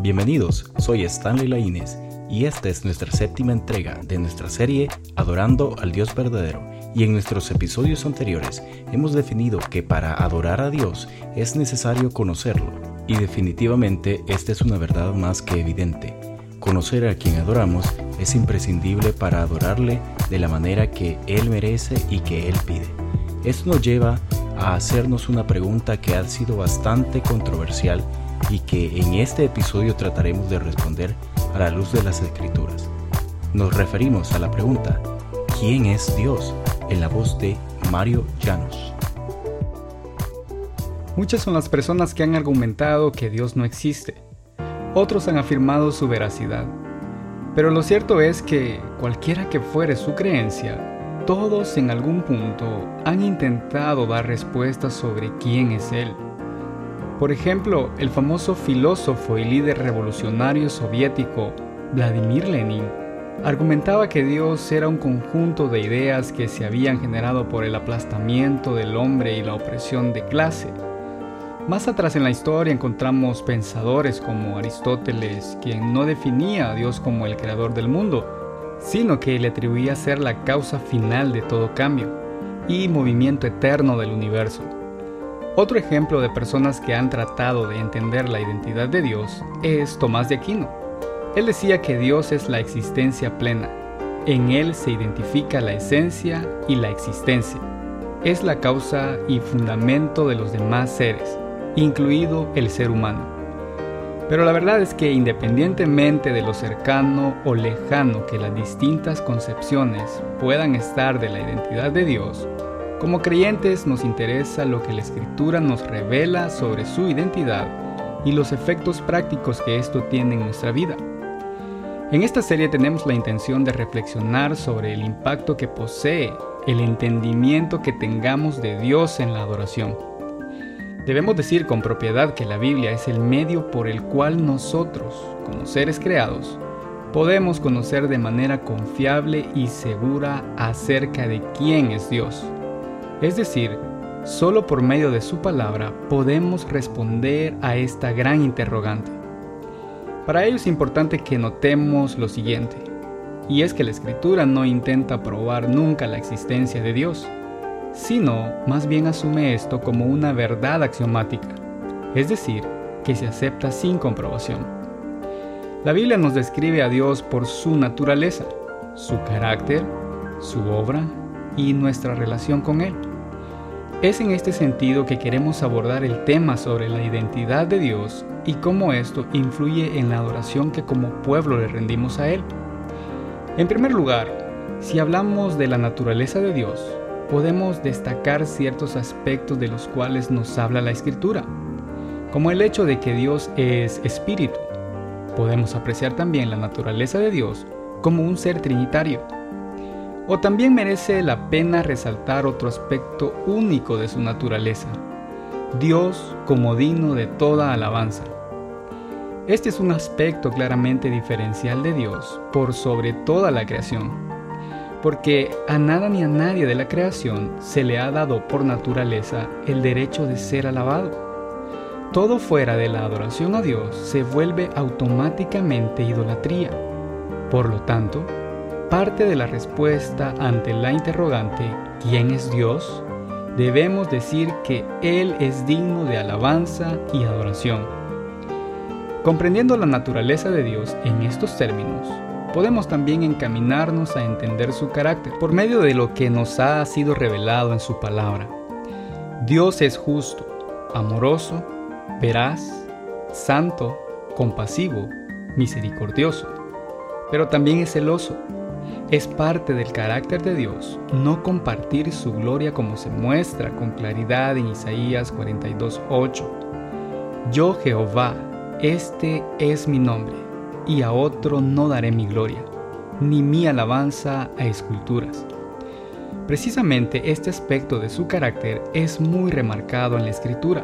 Bienvenidos, soy Stanley Laínez y esta es nuestra séptima entrega de nuestra serie Adorando al Dios verdadero. Y en nuestros episodios anteriores hemos definido que para adorar a Dios es necesario conocerlo. Y definitivamente esta es una verdad más que evidente. Conocer a quien adoramos es imprescindible para adorarle de la manera que Él merece y que Él pide. Esto nos lleva a hacernos una pregunta que ha sido bastante controversial y que en este episodio trataremos de responder a la luz de las escrituras. Nos referimos a la pregunta, ¿quién es Dios? en la voz de Mario Llanos. Muchas son las personas que han argumentado que Dios no existe. Otros han afirmado su veracidad. Pero lo cierto es que, cualquiera que fuere su creencia, todos en algún punto han intentado dar respuestas sobre quién es Él. Por ejemplo, el famoso filósofo y líder revolucionario soviético Vladimir Lenin argumentaba que Dios era un conjunto de ideas que se habían generado por el aplastamiento del hombre y la opresión de clase. Más atrás en la historia encontramos pensadores como Aristóteles, quien no definía a Dios como el creador del mundo, sino que le atribuía ser la causa final de todo cambio y movimiento eterno del universo. Otro ejemplo de personas que han tratado de entender la identidad de Dios es Tomás de Aquino. Él decía que Dios es la existencia plena. En Él se identifica la esencia y la existencia. Es la causa y fundamento de los demás seres, incluido el ser humano. Pero la verdad es que independientemente de lo cercano o lejano que las distintas concepciones puedan estar de la identidad de Dios, como creyentes nos interesa lo que la escritura nos revela sobre su identidad y los efectos prácticos que esto tiene en nuestra vida. En esta serie tenemos la intención de reflexionar sobre el impacto que posee el entendimiento que tengamos de Dios en la adoración. Debemos decir con propiedad que la Biblia es el medio por el cual nosotros, como seres creados, podemos conocer de manera confiable y segura acerca de quién es Dios es decir, solo por medio de su palabra podemos responder a esta gran interrogante. Para ello es importante que notemos lo siguiente, y es que la escritura no intenta probar nunca la existencia de Dios, sino más bien asume esto como una verdad axiomática, es decir, que se acepta sin comprobación. La Biblia nos describe a Dios por su naturaleza, su carácter, su obra y nuestra relación con Él. Es en este sentido que queremos abordar el tema sobre la identidad de Dios y cómo esto influye en la adoración que como pueblo le rendimos a Él. En primer lugar, si hablamos de la naturaleza de Dios, podemos destacar ciertos aspectos de los cuales nos habla la Escritura, como el hecho de que Dios es espíritu. Podemos apreciar también la naturaleza de Dios como un ser trinitario o también merece la pena resaltar otro aspecto único de su naturaleza, Dios como digno de toda alabanza. Este es un aspecto claramente diferencial de Dios por sobre toda la creación, porque a nada ni a nadie de la creación se le ha dado por naturaleza el derecho de ser alabado. Todo fuera de la adoración a Dios se vuelve automáticamente idolatría. Por lo tanto, parte de la respuesta ante la interrogante ¿quién es Dios? debemos decir que Él es digno de alabanza y adoración. Comprendiendo la naturaleza de Dios en estos términos, podemos también encaminarnos a entender su carácter por medio de lo que nos ha sido revelado en su palabra. Dios es justo, amoroso, veraz, santo, compasivo, misericordioso, pero también es celoso es parte del carácter de Dios no compartir su gloria como se muestra con claridad en Isaías 42:8. Yo Jehová, este es mi nombre, y a otro no daré mi gloria, ni mi alabanza a esculturas. Precisamente este aspecto de su carácter es muy remarcado en la escritura.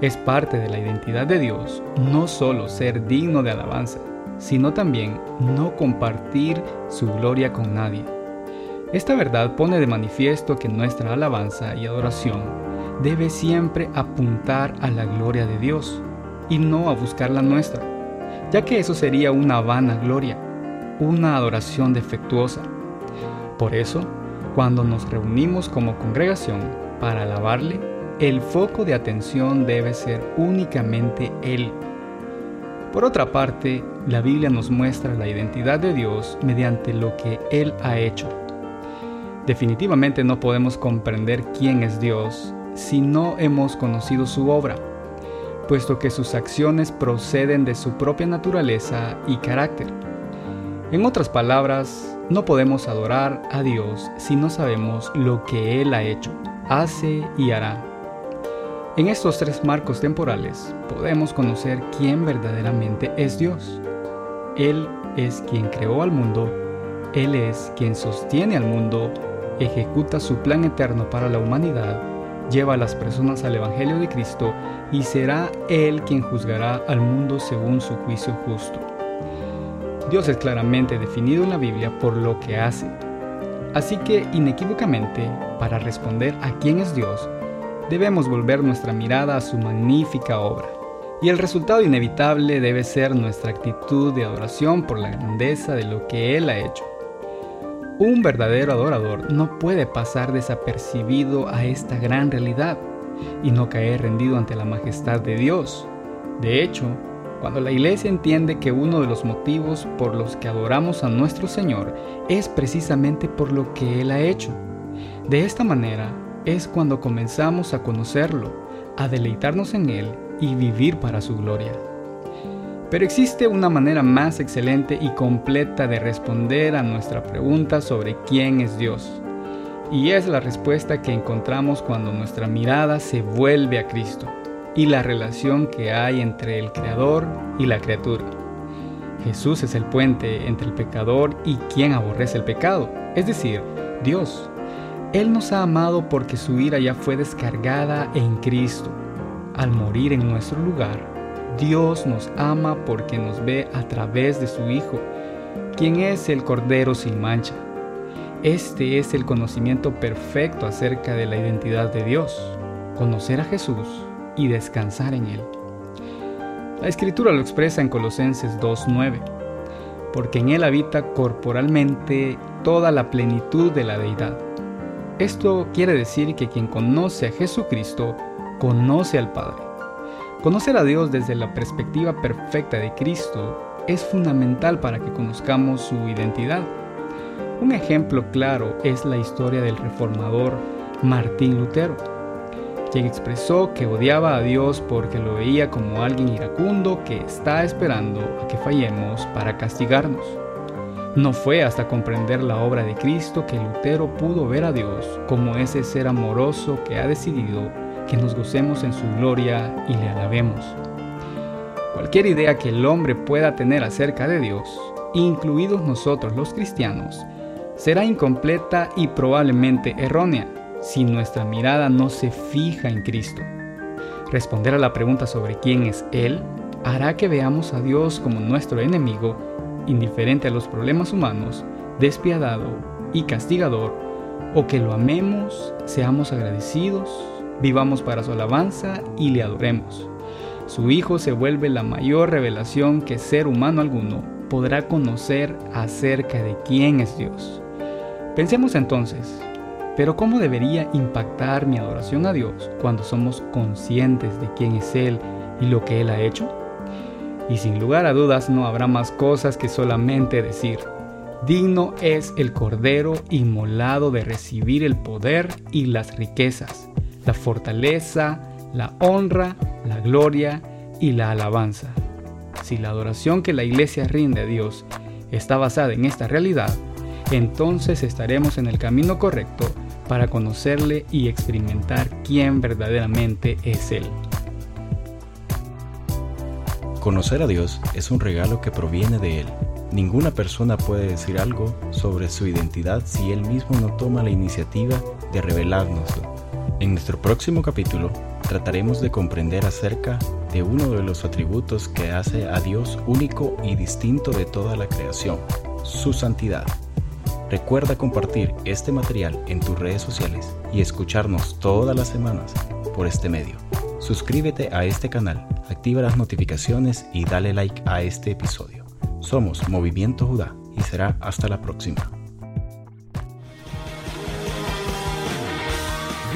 Es parte de la identidad de Dios no solo ser digno de alabanza, sino también no compartir su gloria con nadie. Esta verdad pone de manifiesto que nuestra alabanza y adoración debe siempre apuntar a la gloria de Dios y no a buscar la nuestra. ya que eso sería una vana gloria, una adoración defectuosa. Por eso, cuando nos reunimos como congregación para alabarle, el foco de atención debe ser únicamente Él. Por otra parte, la Biblia nos muestra la identidad de Dios mediante lo que Él ha hecho. Definitivamente no podemos comprender quién es Dios si no hemos conocido su obra, puesto que sus acciones proceden de su propia naturaleza y carácter. En otras palabras, no podemos adorar a Dios si no sabemos lo que Él ha hecho, hace y hará. En estos tres marcos temporales podemos conocer quién verdaderamente es Dios. Él es quien creó al mundo, Él es quien sostiene al mundo, ejecuta su plan eterno para la humanidad, lleva a las personas al Evangelio de Cristo y será Él quien juzgará al mundo según su juicio justo. Dios es claramente definido en la Biblia por lo que hace. Así que inequívocamente, para responder a quién es Dios, debemos volver nuestra mirada a su magnífica obra. Y el resultado inevitable debe ser nuestra actitud de adoración por la grandeza de lo que Él ha hecho. Un verdadero adorador no puede pasar desapercibido a esta gran realidad y no caer rendido ante la majestad de Dios. De hecho, cuando la iglesia entiende que uno de los motivos por los que adoramos a nuestro Señor es precisamente por lo que Él ha hecho, de esta manera es cuando comenzamos a conocerlo, a deleitarnos en Él y vivir para su gloria. Pero existe una manera más excelente y completa de responder a nuestra pregunta sobre quién es Dios. Y es la respuesta que encontramos cuando nuestra mirada se vuelve a Cristo y la relación que hay entre el Creador y la criatura. Jesús es el puente entre el pecador y quien aborrece el pecado, es decir, Dios. Él nos ha amado porque su ira ya fue descargada en Cristo. Al morir en nuestro lugar, Dios nos ama porque nos ve a través de su Hijo, quien es el Cordero sin mancha. Este es el conocimiento perfecto acerca de la identidad de Dios, conocer a Jesús y descansar en Él. La Escritura lo expresa en Colosenses 2.9, porque en Él habita corporalmente toda la plenitud de la deidad esto quiere decir que quien conoce a Jesucristo conoce al Padre. Conocer a Dios desde la perspectiva perfecta de Cristo es fundamental para que conozcamos su identidad. Un ejemplo claro es la historia del reformador Martín Lutero, quien expresó que odiaba a Dios porque lo veía como alguien iracundo que está esperando a que fallemos para castigarnos. No fue hasta comprender la obra de Cristo que Lutero pudo ver a Dios como ese ser amoroso que ha decidido que nos gocemos en su gloria y le alabemos. Cualquier idea que el hombre pueda tener acerca de Dios, incluidos nosotros los cristianos, será incompleta y probablemente errónea si nuestra mirada no se fija en Cristo. Responder a la pregunta sobre quién es Él hará que veamos a Dios como nuestro enemigo indiferente a los problemas humanos, despiadado y castigador, o que lo amemos, seamos agradecidos, vivamos para su alabanza y le adoremos. Su Hijo se vuelve la mayor revelación que ser humano alguno podrá conocer acerca de quién es Dios. Pensemos entonces, pero ¿cómo debería impactar mi adoración a Dios cuando somos conscientes de quién es Él y lo que Él ha hecho? Y sin lugar a dudas no habrá más cosas que solamente decir. Digno es el Cordero inmolado de recibir el poder y las riquezas, la fortaleza, la honra, la gloria y la alabanza. Si la adoración que la iglesia rinde a Dios está basada en esta realidad, entonces estaremos en el camino correcto para conocerle y experimentar quién verdaderamente es Él. Conocer a Dios es un regalo que proviene de Él. Ninguna persona puede decir algo sobre su identidad si Él mismo no toma la iniciativa de revelárnoslo. En nuestro próximo capítulo trataremos de comprender acerca de uno de los atributos que hace a Dios único y distinto de toda la creación, su santidad. Recuerda compartir este material en tus redes sociales y escucharnos todas las semanas por este medio. Suscríbete a este canal, activa las notificaciones y dale like a este episodio. Somos Movimiento Judá y será hasta la próxima.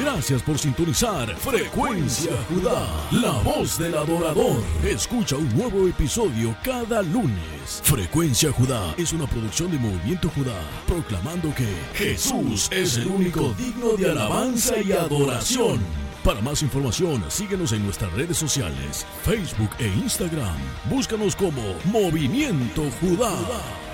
Gracias por sintonizar Frecuencia Judá, la voz del adorador. Escucha un nuevo episodio cada lunes. Frecuencia Judá es una producción de Movimiento Judá, proclamando que Jesús es el único digno de alabanza y adoración. Para más información, síguenos en nuestras redes sociales, Facebook e Instagram. Búscanos como Movimiento Judá.